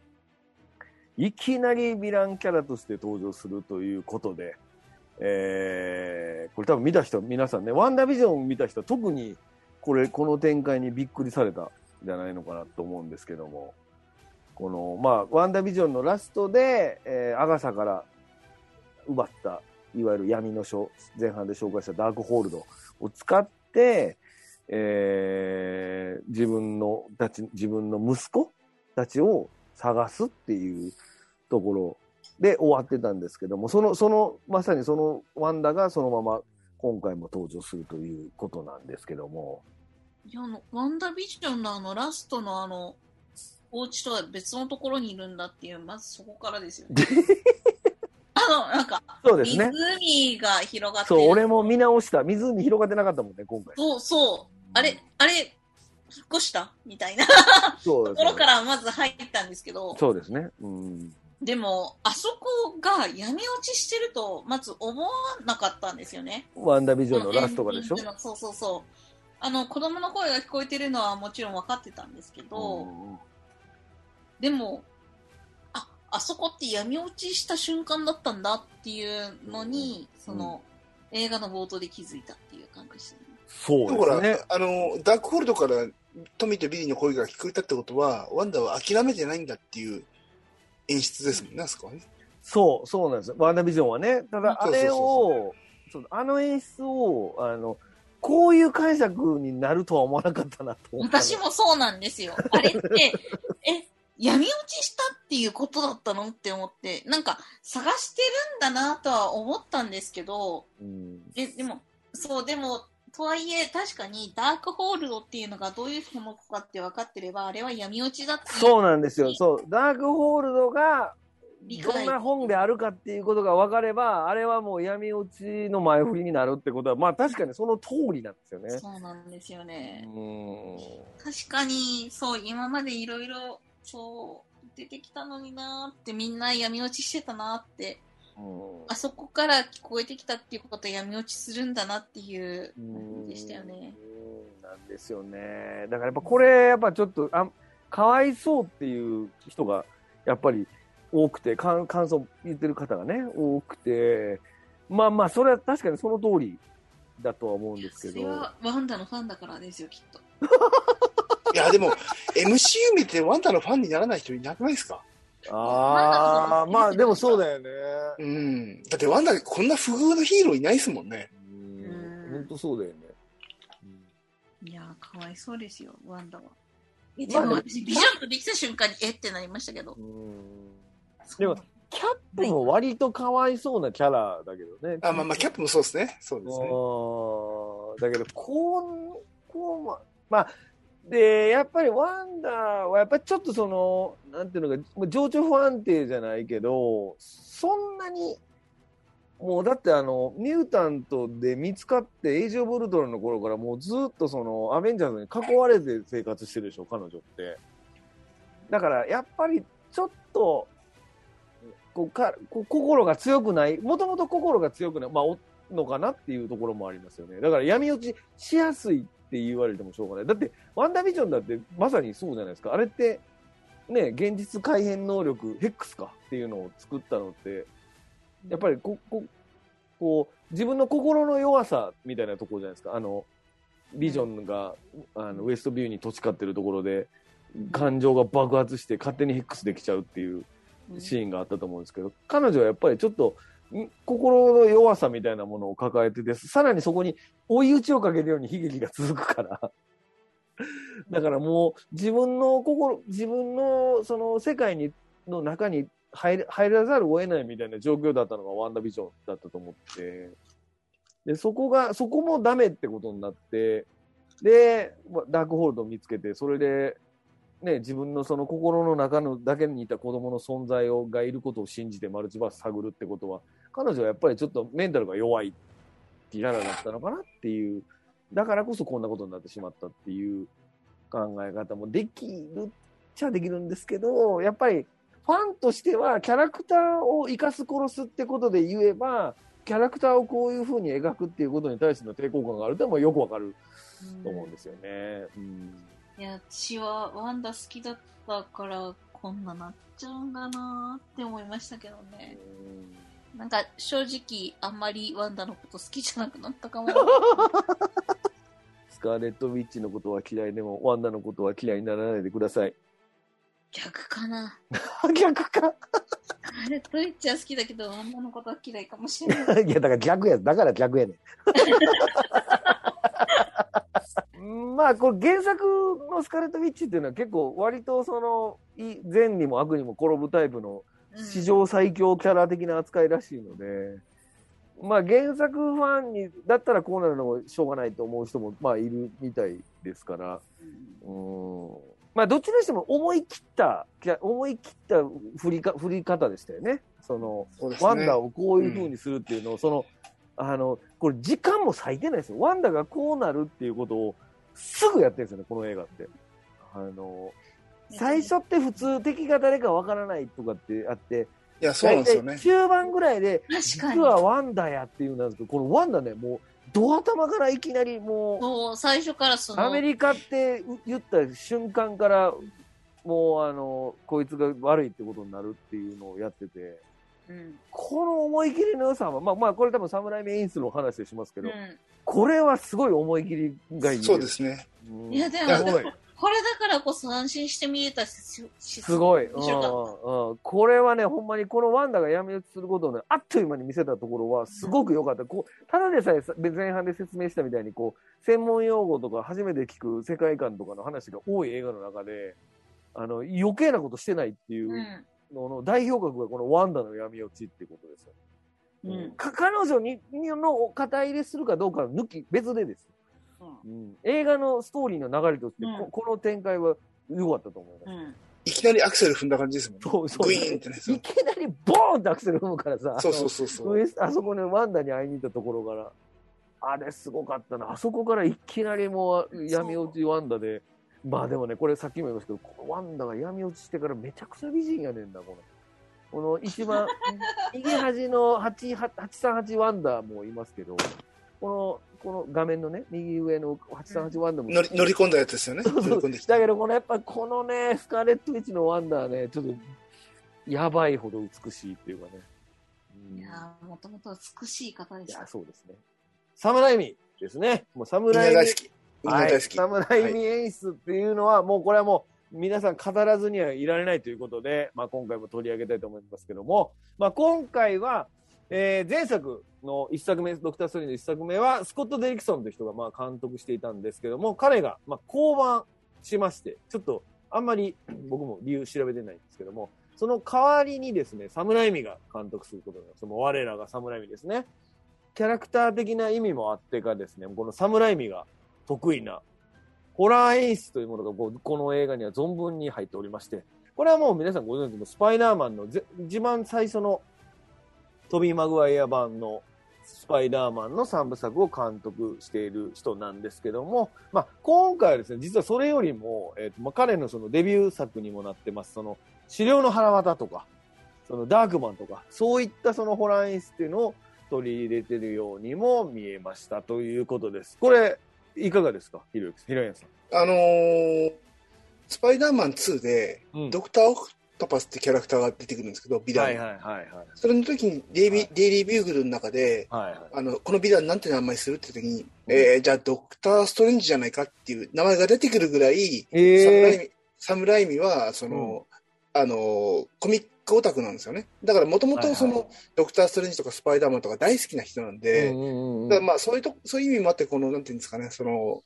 いきなりヴィランキャラとして登場するということで、えー、これ多分見た人、皆さんね、ワンダービジョンを見た人は特にこれ、この展開にびっくりされたんじゃないのかなと思うんですけども、この、まあ、ワンダービジョンのラストで、えー、アガサから奪った、いわゆる闇の書、前半で紹介したダークホールドを使って、えー、自分のたち、自分の息子たちを探すっていうところで終わってたんですけども、その、その、まさにそのワンダがそのまま今回も登場するということなんですけども。いや、あの、ワンダービジョンのあの、ラストのあの、お家とは別のところにいるんだっていう、まずそこからですよね。あの、なんか、そうですね。湖が広がってそう、俺も見直した。湖広がってなかったもんね、今回。そうそう。あれ、あれ、引っ越した？みたいなそう、ね、ところからまず入ったんですけど。そうですね。うん。でも、あそこが闇落ちしてると、まず思わなかったんですよね。ワンダービジョンのラストがでしょ？そうそうそう。あの、子供の声が聞こえてるのはもちろん分かってたんですけど、でも、あ、あそこって闇落ちした瞬間だったんだっていうのに、その、映画の冒頭で気づいたっていう感じですね。そうですね。あの、ダークホールドからトミーとビリーの声が聞こえたってことは、ワンダは諦めてないんだっていう演出ですもんね、あそこはね。そう、そうなんですワンダービジョンはね。ただ、あれを、あの演出を、あの、こういう解釈になるとは思わなかったなと私もそうなんですよ。あれって、え、闇落ちしたっていうことだったのって思って、なんか探してるんだなとは思ったんですけど、うん、ででも、そう、でも、とはいえ、確かにダークホールドっていうのがどういうものかって分かってれば、あれは闇落ちだってそうなんですよ。そう。ダークホールドが、どんな本であるかっていうことが分かれば、あれはもう闇落ちの前振りになるってことは、まあ確かにその通りなんですよね。そうなんですよね。確かに、そう、今までいろいろ、そう、出てきたのになって、みんな闇落ちしてたなってあそこから聞こえてきたっていうことは闇落ちするんだなっていう感じでしたよね。なんですよね。だからやっぱこれ、やっぱちょっと、あかわいそうっていう人が、やっぱり多くて、感感想言ってる方がね、多くて、まあまあ、それは確かにその通りだとは思うんですけど。それはワンダのファンだからですよ、きっと。いや、でも、MCU 見てワンダのファンにならない人いなくないですか？ああ、まあでもそうだよね。うん。だってワンダこんな不遇のヒーローいないですもんね。うん。本当そうだよね。いやかわいそうですよ、ワンダは。え、でも私、ビジョンとできた瞬間に、えってなりましたけど。でも、キャップも割とかわいそうなキャラだけどね。あ、まあまあ、キャップもそうですね。そうですね。だけど、こう、こう、まあ、で、やっぱりワンダーは、やっぱりちょっとその、なんていうのか、情緒不安定じゃないけど、そんなに、もうだってあの、ミュータントで見つかって、エイジ・オブ・ルトロンの頃からもうずっとその、アベンジャーズに囲われて生活してるでしょ、彼女って。だから、やっぱりちょっと、こうか心が強くない、もともと心が強くない、まあ、おのかなっていうところもありますよね。だから闇落ちしやすいって言われてもしょうがない。だって、ワンダービジョンだってまさにそうじゃないですか。あれって、ね、現実改変能力、ヘックスかっていうのを作ったのって、やっぱりこ、こ、こう、自分の心の弱さみたいなところじゃないですか。あの、ビジョンが、あの、ウエストビューに土地買ってるところで、感情が爆発して勝手にヘックスできちゃうっていうシーンがあったと思うんですけど、彼女はやっぱりちょっと、心の弱さみたいなものを抱えてて、さらにそこに追い打ちをかけるように悲劇が続くから。だからもう自分の心、自分のその世界にの中に入入らざるを得ないみたいな状況だったのがワンダービジョンだったと思って、で、そこが、そこもダメってことになって、で、ダークホールドを見つけて、それでね、自分のその心の中のだけにいた子供の存在をがいることを信じてマルチバース探るってことは、彼女はやっぱりちょっとメンタルが弱いキャラだったのかなっていう、だからこそこんなことになってしまったっていう考え方もできるっちゃできるんですけど、やっぱりファンとしてはキャラクターを生かす殺すってことで言えば、キャラクターをこういうふうに描くっていうことに対しての抵抗感があるってもよくわかると思うんですよね。うんいや、私はワンダ好きだったから、こんななっちゃうんだなーって思いましたけどね。なんか正直あんまりワンダのこと好きじゃなくなったかも。スカーレット・ウィッチのことは嫌いでも、ワンダのことは嫌いにならないでください。逆かな。逆か。あれ、ドイッチは好きだけど、ワンダのことは嫌いかもしれない。いや、だから逆や。だから逆やねん。まあ、これ原作のスカーレット・ウィッチっていうのは結構割とその、い善にも悪にも転ぶタイプのうん史上最強キャラ的な扱いらしいので、まあ原作ファンに、だったらこうなるのもしょうがないと思う人もまあいるみたいですから、うん。まあどっちにしても思い切った、思い切った振りか振り方でしたよね。その、ね。ワンダをこういう風にするっていうのを、その、あの、これ時間も割いてないですよ。ワンダがこうなるっていうことをすぐやってるんですよね、この映画って。あの、最初って普通敵が誰かわからないとかってあって、いや、そうなんですよね。中盤ぐらいで、確か実に。はワンダやっていうんですけど、このワンダね、もう、ド頭からいきなりもそう、最初からそうの、アメリカって言った瞬間から、もうあの、こいつが悪いってことになるっていうのをやってて、うん。この思い切りの良さは、まあまあ、これ多分侍メインスの話でしますけど、うこれはすごい思い切りがいい。そうですね。うん。ん。いや、でも。これだからこそ安心して見れたし、しすごい。うんうんこれはね、ほんまにこのワンダが闇落ちすることをね、あっという間に見せたところは、すごく良かった。こうただでさえさ前半で説明したみたいに、こう、専門用語とか初めて聞く世界観とかの話が多い映画の中で、あの、余計なことしてないっていうのの代表格がこのワンダの闇落ちっていうことですよ。うん。か彼女にの肩入れするかどうかは抜き、別でです。うん、映画のストーリーの流れとして、うんここの展開は良かったと思います。うん。いきなりアクセル踏んだ感じですもんね。そうそうグイーンってね。いきなりボーンってアクセル踏むからさ、そうそうそうそう。ウエスあそこね、ワンダに会いに行ったところから、あれすごかったな。あそこからいきなりもう闇落ちワンダで、まあでもね、これさっきも言いましたけど、このワンダが闇落ちしてからめちゃくちゃ美人やねんな、この。この一番、右端の8 838ワンダもいますけど、この、この画面のね、右上の838ワンダも、乗り乗り込んだやつですよね。そうそう乗り込んできた。だけど、このやっぱこのね、スカーレット・ウィッチのワンダーね、ちょっと、やばいほど美しいっていうかね。うんいやー、もともと美しい方でしたいや、。そうですね。サムライミですね。もうサムみんなライミ。大好き。みんなはい大好き。サムライミ演出っていうのは、もうこれはもう、皆さん語らずにはいられないということで、まあ今回も取り上げたいと思いますけども、まあ今回は、えー前作の一作目、ドクターストーリーの一作目は、スコット・デリクソンという人がまあ監督していたんですけども、彼がまあ降板しまして、ちょっとあんまり僕も理由調べてないんですけども、その代わりにですね、サムライミが監督することになります。もう我らがサムライミですね。キャラクター的な意味もあってかですね、このサムライミが得意なホラー演出というものがこの映画には存分に入っておりまして、これはもう皆さんご存知のスパイダーマンのぜ一番最初のトビー・マグワイア版のスパイダーマンの3部作を監督している人なんですけども、まあ、今回はですね、実はそれよりも、えっ、と、まあ、彼のそのデビュー作にもなってます、その、資料の腹渡とか、そのダークマンとか、そういったそのホラー演出っていうのを取り入れてるようにも見えましたということです。これ、いかがですか？ひろゆきさん。ひろやさん。あのー、スパイダーマン2で、うんドクター・オクトパスってキャラクターが出てくるんですけど、ビラン。はいはいはいはい。それの時にデイビ、はいデイリー・ビューグルの中で、はいはい。あの、このビランなんて名前するって時に、えー、じゃあドクター・ストレンジじゃないかっていう名前が出てくるぐらい、えサムライえミ、サムライミは、その、あの、コミックオタクなんですよね。だからもともとその、はいはいドクター・ストレンジとかスパイダーマンとか大好きな人なんで、うんうんうんだからまあそういうと、そういう意味もあって、この、なんていうんですかね、その、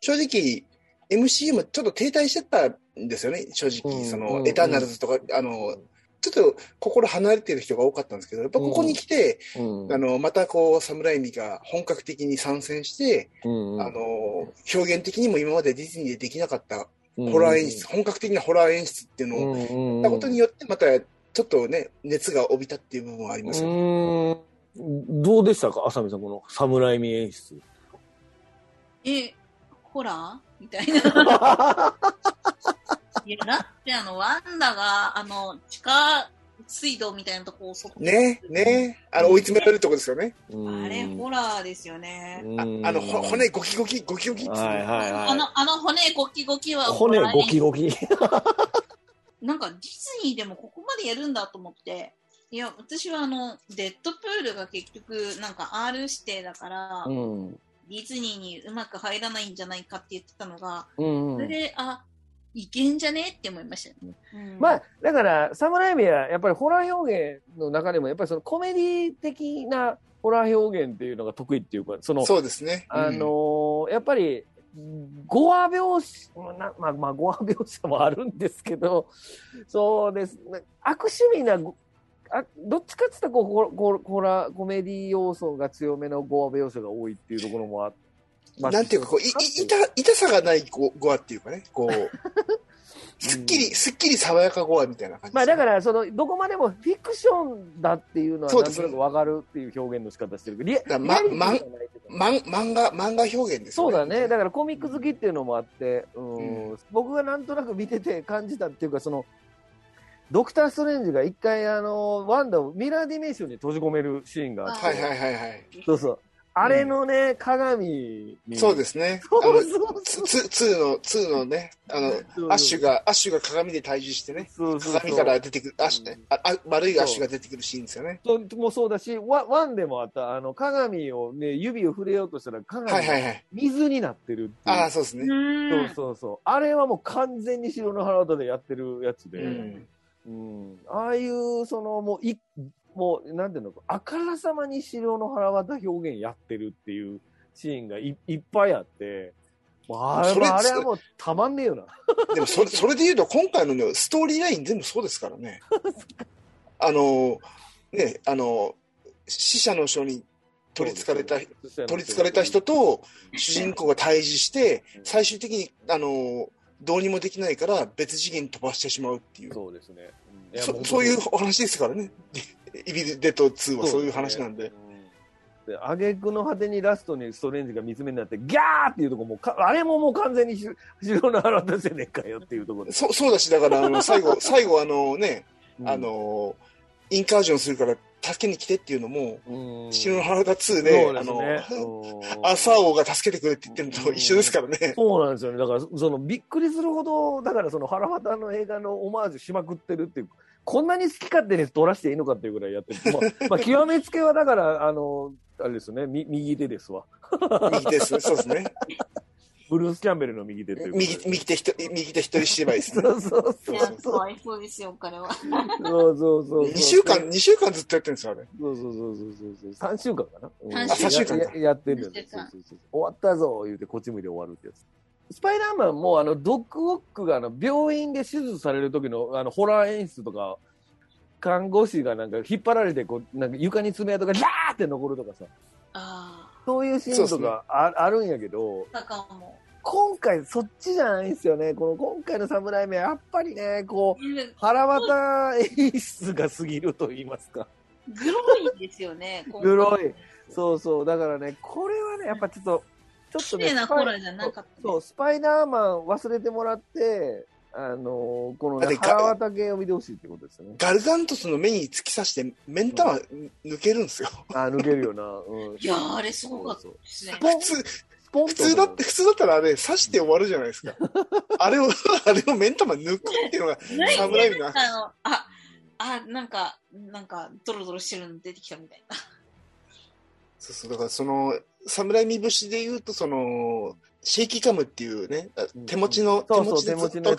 正直、MCU もちょっと停滞してたんですよね、正直。うんその、うんうん。エターナルズとか、あの、ちょっと心離れてる人が多かったんですけど、やっぱここに来て、うん。あの、またこう、サムライミが本格的に参戦して、うんうん。あの、表現的にも今までディズニーでできなかったうん。ホラー演出、本格的なホラー演出っていうのをうんうんうん。やったことによって、またちょっとね、熱が帯びたっていう部分はありますよね。どうでしたか？浅見さん、このサムライミ演出。え、ホラーみたいな。いや、だってあの、ワンダが、あの、地下水道みたいなとこをそね、ね、あの、追い詰められるとこですよね。あれ、ホラーですよね。ああの、ほ骨ゴキゴキ、ゴキゴキってはいはいはい。あの、あの骨ゴキゴキは骨ゴキゴキ。なんかディズニーでもここまでやるんだと思って、いや、私はあの、デッドプールが結局、なんか R 指定だから、うん。ディズニーにうまく入らないんじゃないかって言ってたのが、うんそれで、あ、いけんじゃねって思いましたよね。うんまあ、だから、サムライミはやっぱりホラー表現の中でも、やっぱりそのコメディ的なホラー表現っていうのが得意っていうか、その、そうですね。あのーやっぱり、語話描写、なまあ、まあ、語話描写もあるんですけど、そうですね、悪趣味なご、あどっちかって言ったらこうホホホラー、コメディ要素が強めの語話描写が多いっていうところもあうんなんていうか、こう、い、い、痛、痛さがない語語話っていうかね、こう、すっきり、すっきり爽やか語話みたいな感じ。まあだから、その、どこまでもフィクションだっていうのは、なんとなくわかるっていう表現の仕方してるけど、リだままん、漫画、漫画表現ですよそうだね。だからコミック好きっていうのもあって、うん。うん。僕がなんとなく見てて感じたっていうか、その、ドクター・ストレンジが一回、あの、ワンダをミラーディメンションに閉じ込めるシーンがあって、はいはいはいはい。そうそう。あれのね、鏡に。。そうですすね。そうあの、そうツーの、ツーのね、あの、そうアッシュが、アッシュが鏡で対峙してね、そうそうそう鏡から出てくる、アッシュうんああ悪いアッシュが出てくるシーンですよね。ともそうだし、ワワンでもあった、あの、鏡をね、指を触れようとしたら、鏡がはいはいはい。水になってるっていう。ああ、そうですうね。んそうそうそう。あれはもう完全に白の腹渡でやってるやつで、ううんん。うんああいう、その、もう、い、もう、なんていうの、あからさまに白の腹渡表現やってるっていうシーンがいいっぱいあって、もうあれあれはもうたまんねえよな。でもそれ、それで言うと、今回のね、ストーリーライン全部そうですからね。あの、ね、あの、死者の書に取り憑かれた、取り憑かれた人と主人公が対峙して、最終的に、あの、どうにもできないから別次元に飛ばしてしまうっていう。そうですね。んそもそういうお話ですからね。イビルデッド2はそういう話なんで。。で、挙句の果てにラストにストレンジが見つめになって、ギャーっていうとこもか、あれももう完全にし白の腹渡せねえかよっていうところで。そそうだし、だから、あの、最後、最後、あのね、うんあ、の、インカージョンするから助けに来てっていうのも、うん白の腹立2そうで、あですねの、うん朝王が助けてくれって言ってるのと一緒ですからね。そうなんですよね。だから、その、びっくりするほど、だからその、腹渡の映画のオマージュしまくってるっていう、こんなに好き勝手に撮らせていいのかっていうぐらいやってる。まあ、まあ、極めつけはだから、あの、あれですよね、み右手ですわ。右手ですね。そうですね。ブルース・キャンベルの右手という右、右手一人、右手一人芝居ですね。そうそうそいうや、そう。かわいそうですよ、彼は。そうそうそう。2週間、二週間ずっとやってるんですよ、あれ。そうそうそうそうそうそう。3週間かな。うん三週間やややってるんだよそうそうそう。終わったぞ、言うてこっち向いて終わるってやつ。スパイダーマンも、あの、ドッグウォックが、あの、病院で手術される時の、あの、ホラー演出とか、看護師がなんか引っ張られて、こう、なんか床に爪痕がジャーって残るとかさ、あそういうシーンとかあ,、あるんやけど。今回そっちじゃないんですよね。この今回の侍目、やっぱりね、こう、腹渡演出が過ぎると言いますか。グロいですよね。グロい。そうそう。だからね、これはね、やっぱちょっと、ちょっ綺とね、麗なホラーじゃなかったね。そう、スパイダーマン忘れてもらって、あのーこの、ね、腹渡系を見てほしいってことですよね。ガルガントスの目に突き刺して、目ん玉抜けるんですよ。あ、抜けるよな。うん。いやー、あれすごかったそうですね。スポン普通、普通だって、普通だったらあれ、刺して終わるじゃないですか。あれを、あれを目ん玉抜くっていうのが、侍の、あ、あ、なんか、なんか、ドロドロしてるの出てきたみたいな。そうそう、だからその、侍見節で言うと、その、シェイキーカムっていうね、あ手持ちの、手持ち。でずっと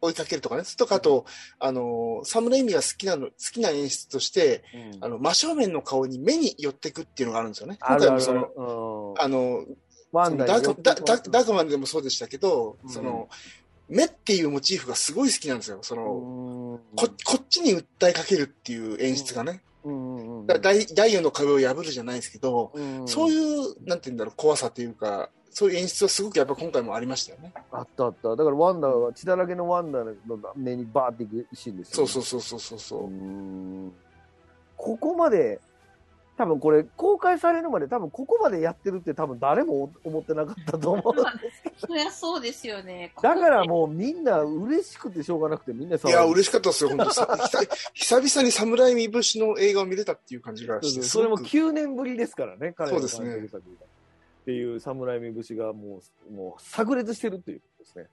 追いかけるとかね。とか、あと、あの、侍見が好きなの、好きな演出として、うんあの、真正面の顔に目に寄ってくっていうのがあるんですよね。あるある今回もその、うんあの、ダダークダダダークマンでもそうでしたけど、うんその、目っていうモチーフがすごい好きなんですよ。その、うんここっちに訴えかけるっていう演出がね。うダイヤの壁を破るじゃないですけど、うんそういう、なんて言うんだろう、怖さというか、そういう演出はすごくやっぱ今回もありましたよね。あったあった。だからワンダは血だらけのワンダの目にバーっていくシーンですよね。そうそうそうそうそうそうここまで、多分これ公開されるまで多分ここまでやってるって多分誰も思ってなかったと思う。そりゃそうですよね。だからもうみんな嬉しくてしょうがなくてみんな騒いや、ぐ嬉しかったですよ、本当。さ 久々に侍見節の映画を見れたっていう感じがして、それもすごく。9年ぶりですからね、彼のそうですね。っていう。侍見節がもう、もう炸裂してるっていうことですね。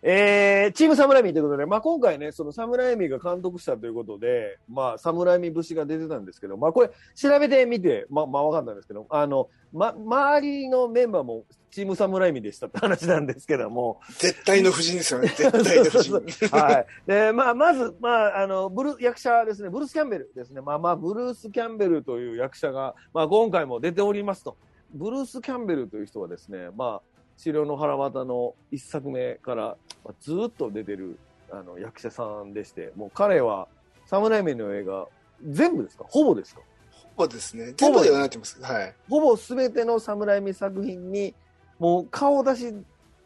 えー、チームサムライミということで、まあ、今回ね、そのサムライミが監督したということで、まあ、サムライミ節が出てたんですけど、まあ、これ、調べてみて、まあ、まあ、わかったんですけど、あの、ま、周りのメンバーもチームサムライミでしたって話なんですけども。絶対の夫人ですよね、絶対の夫人。はい。で、まあ、まず、まあ、あの、ブル、役者ですね、ブルース・キャンベルですね。まあまあ、ブルース・キャンベルという役者が、まあ、今回も出ておりますと。ブルース・キャンベルという人はですね、まあ、治療の腹渡の一作目からずっと出てるあの役者さんでして、もう彼はサムライメンの映画、全部ですか？ほぼですか？ほぼですね。全部ではなってます。はい。ほぼ全てのサムライメ作品に、もう顔出し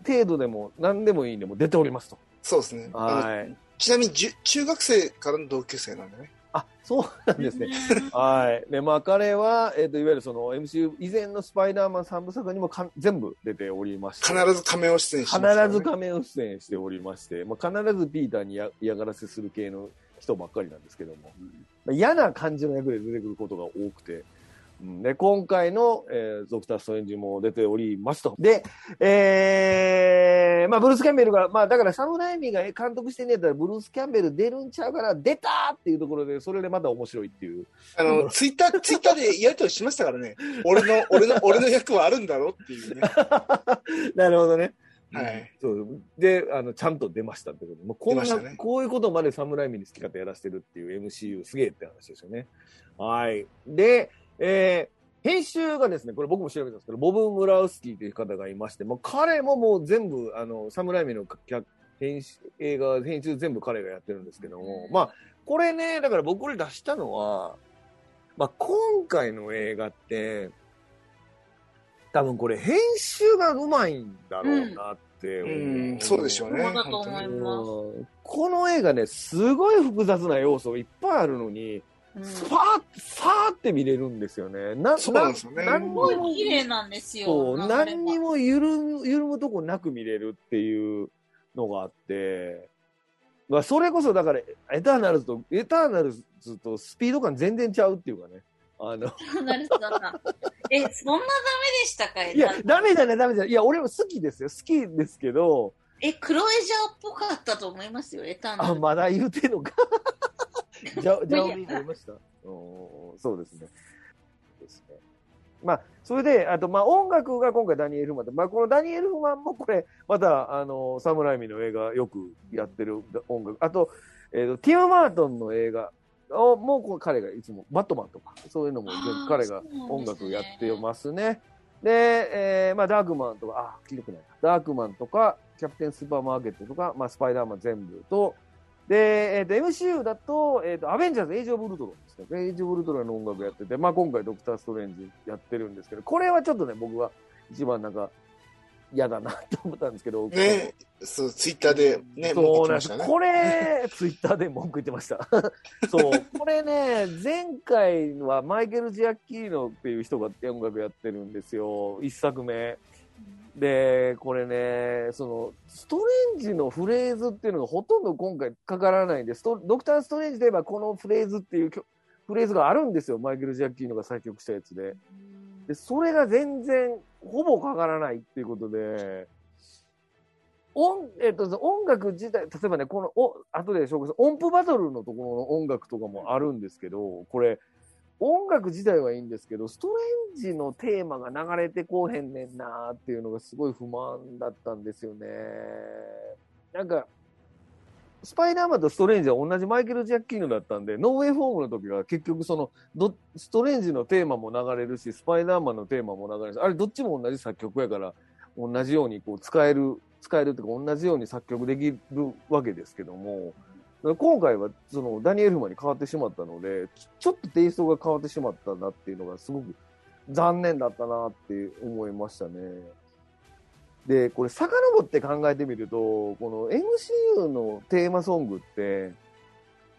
程度でも何でもいいんでも出ておりますと。そうですね。はい。ちなみに中学生からの同級生なんでね。あ、そうなんですね。はい。で、まあ、彼は、えっ、ー、と、いわゆるその MCU 以前のスパイダーマン3部作にもか全部出ておりまして。必ず仮面を出演してね、必ず仮面を出演しておりまして、まあ、必ずピーターに嫌がらせする系の人ばっかりなんですけども、まあ、嫌な感じの役で出てくることが多くて、で、今回の、えー、ドクター・ストレンジも出ておりますと。で、えー、まあ、ブルース・キャンベルが、まあ、だからサムライミが監督してんねやったら、ブルース・キャンベル出るんちゃうから、出たっていうところで、それでまた面白いっていう。あの、ツイッター、ツイッターでやりとりしましたからね。俺の、俺の、俺の役はあるんだろっていうね。なるほどね。はい。そうで、あの、ちゃんと出ましたってこと。もうこんな、ね、こういうことまでサムライミに好き勝手やらせてるっていう MCU すげえって話ですよね。はい。で、えー、編集がですね、これ僕も調べたんですけど、ボブ・ムラウスキーという方がいまして、もう彼ももう全部、あの、サムライミの編集、映画、編集全部彼がやってるんですけども、まあ、これね、だから僕これ出したのは、まあ、今回の映画って、多分これ編集がうまいんだろうなって思う、うんうん、そうでしょうね。そうだと思います。この映画ね、すごい複雑な要素いっぱいあるのに、スパーさーって見れるんですよね。なそうなんですよね。何にも綺麗なんですよ。そう、何にも緩む、緩むとこなく見れるっていうのがあって、まあ、それこそだから、エターナルズと、エターナルズとスピード感全然ちゃうっていうかね。あの。え、そんなダメでしたかいや、ダメじゃない、ダメじゃない。いや、俺も好きですよ。好きですけど。え、クロエジャーっぽかったと思いますよ、エターナルあ、まだ言うてんのか。じゃ、じゃおみ出ました おそうですね。ですね。まあ、それで、あと、まあ、音楽が今回ダニエル・フマンまあ、このダニエル・フマンもこれ、また、あの、サムライミの映画よくやってる音楽。あと、えっ、ー、と、ティム・マートンの映画を、もう彼がいつも、バットマンとか、そういうのも全部彼が音楽やってますね。で、えー、まあ、ダークマンとか、あ、聞いてくない。ダークマンとか、キャプテンスーパーマーケットとか、まあ、スパイダーマン全部と、で、えっ、ー、と、MCU だと、えっ、ー、と、アベンジャーズ、エイジオブ・ウルトロンですね。エイジオブ・ウルトロンの音楽やってて、まあ、今回ドクター・ストレンジやってるんですけど、これはちょっとね、僕は一番なんか、嫌だなと思ったんですけど。ねそう、ツイッターでね、そうなんです。これ、ツイッターで文句言ってました。そう、これね、前回はマイケル・ジアッキーノっていう人が音楽やってるんですよ。一作目。で、これね、その、ストレンジのフレーズっていうのがほとんど今回かからないんです。ドクター・ストレンジで言えばこのフレーズっていうフレーズがあるんですよ。マイケル・ジャッキーノが作曲したやつで。で、それが全然、ほぼかからないっていうことで、音、えっと、音楽自体、例えばね、この、お、後で紹介する音符バトルのところの音楽とかもあるんですけど、これ、音楽自体はいいんですけど、ストレンジのテーマが流れてこうへんねんなーっていうのがすごい不満だったんですよね。なんか、スパイダーマンとストレンジは同じマイケル・ジャッキーノだったんで、ノーウェイフォームの時は結局そのど、ストレンジのテーマも流れるし、スパイダーマンのテーマも流れるし、あれどっちも同じ作曲やから、同じようにこう使える、使えるというか同じように作曲できるわけですけども、今回はそのダニエル・フマに変わってしまったので、ちょっとテイストが変わってしまったなっていうのがすごく残念だったなって思いましたね。で、これ遡って考えてみると、この MCU のテーマソングって、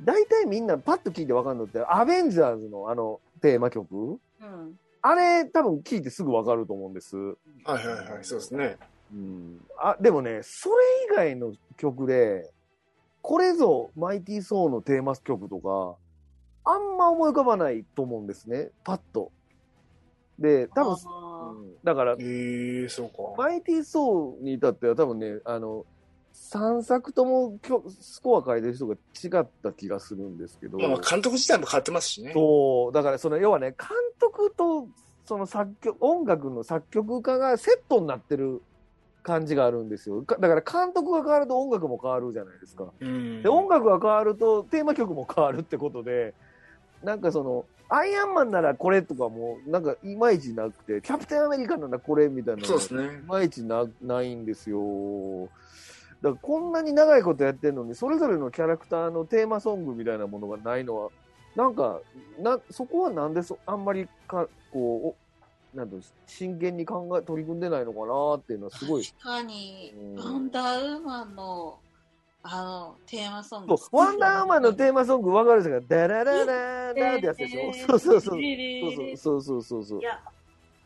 大体みんなパッと聞いてわかるのって、アベンジャーズのあのテーマ曲、うん、あれ多分聞いてすぐわかると思うんです。はいはいはい、そうですね。うん、あでもね、それ以外の曲で、これぞマイティー・ソーのテーマ曲とか、あんま思い浮かばないと思うんですね、パッと。で、多分、うん、だから、えー、そうか。マイティー・ソーに至っては多分ね、あの、3作ともきょスコア書いてる人が違った気がするんですけど。まあまあ監督自体も変わってますしね。そう、だからその要はね、監督とその作曲、音楽の作曲家がセットになってる感じがあるんですよ。かだから監督が変わると音楽も変わるじゃないですか。うんで、音楽が変わるとテーマ曲も変わるってことで、なんかその、アイアンマンならこれとかも、なんかいまいちなくて、キャプテンアメリカならこれみたいなそうですねいまいちなないんですよ。だからこんなに長いことやってるのに、それぞれのキャラクターのテーマソングみたいなものがないのは、なんか、なそこはなんでそあんまりか、こなんていうの真剣に考え、取り組んでないのかなっていうのはすごい。確かにうん、ワンダーウーマンの、あの、テーマソング。ワンダーウーマンのテーマソング分かるんですかダララララってやつでしょ？そうそうそう。そうそうそうそうそう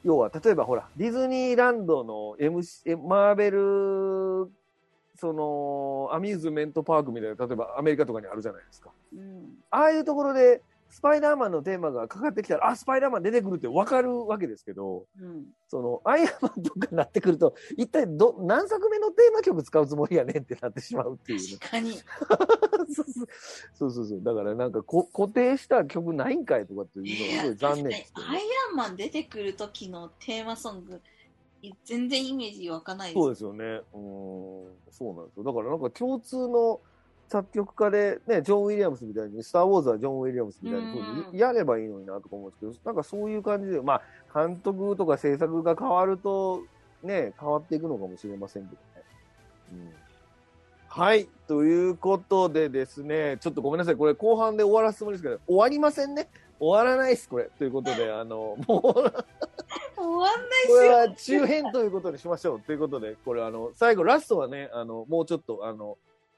要は、例えばほら、ディズニーランドの MC、えマーベル、その、アミューズメントパークみたいな、例えばアメリカとかにあるじゃないですか。うん。ああいうところで、スパイダーマンのテーマがかかってきたら、あ、スパイダーマン出てくるって分かるわけですけど、うん。その、アイアンマンとかになってくると、一体ど、何作目のテーマ曲使うつもりやねんってなってしまうっていうね。確かに。そうそうそう。だからなんかこ固定した曲ないんかいとかっていうのがすごい残念ですねアイアンマン出てくる時のテーマソング、い全然イメージ湧かないです。そうですよね。うん、そうなんですよ。だからなんか共通の作曲家で、ね、ジョン・ウィリアムスみたいに、スター・ウォーズはジョン・ウィリアムスみたいにやればいいのになとか思うんですけど、なんかそういう感じで、まあ、監督とか制作が変わると、ね、変わっていくのかもしれませんけどね。うんはい。ということでですね、ちょっとごめんなさい。これ後半で終わらすつもりですけど、終わりませんね。終わらないです、これ。ということで、あの、もう、終わんないっすこれよ。は中編ということにしましょう。ということで、これあの、最後ラストはね、あの、もうちょっとあの、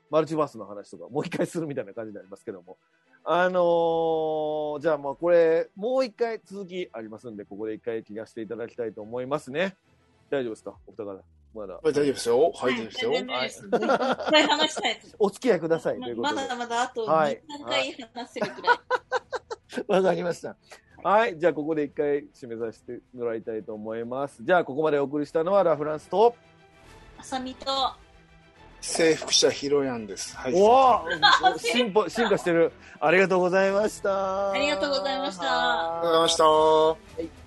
マルチバースの話とかもう一回するみたいな感じになりますけども。あのーじゃあもうこれ、もう一回続きありますんで、ここで一回聞かせていただきたいと思いますね。大丈夫ですか？お二方。まだ。はい、大丈夫ですよ。はい、大丈夫ですよ。全然大丈夫です。もう一回話したいです。お付き合いください。というこまとで。だまだあとはい2、3回話せるくらい。わかりました。はい。じゃあ、ここで一回締めさせてもらいたいと思います。じゃあ、ここまでお送りしたのはラ・フランスと、あさみと、征服者ヒロヤンです。はい。おお 進歩、進化してる。ありがとうございました。ありがとうございましたはありがとうございました。はい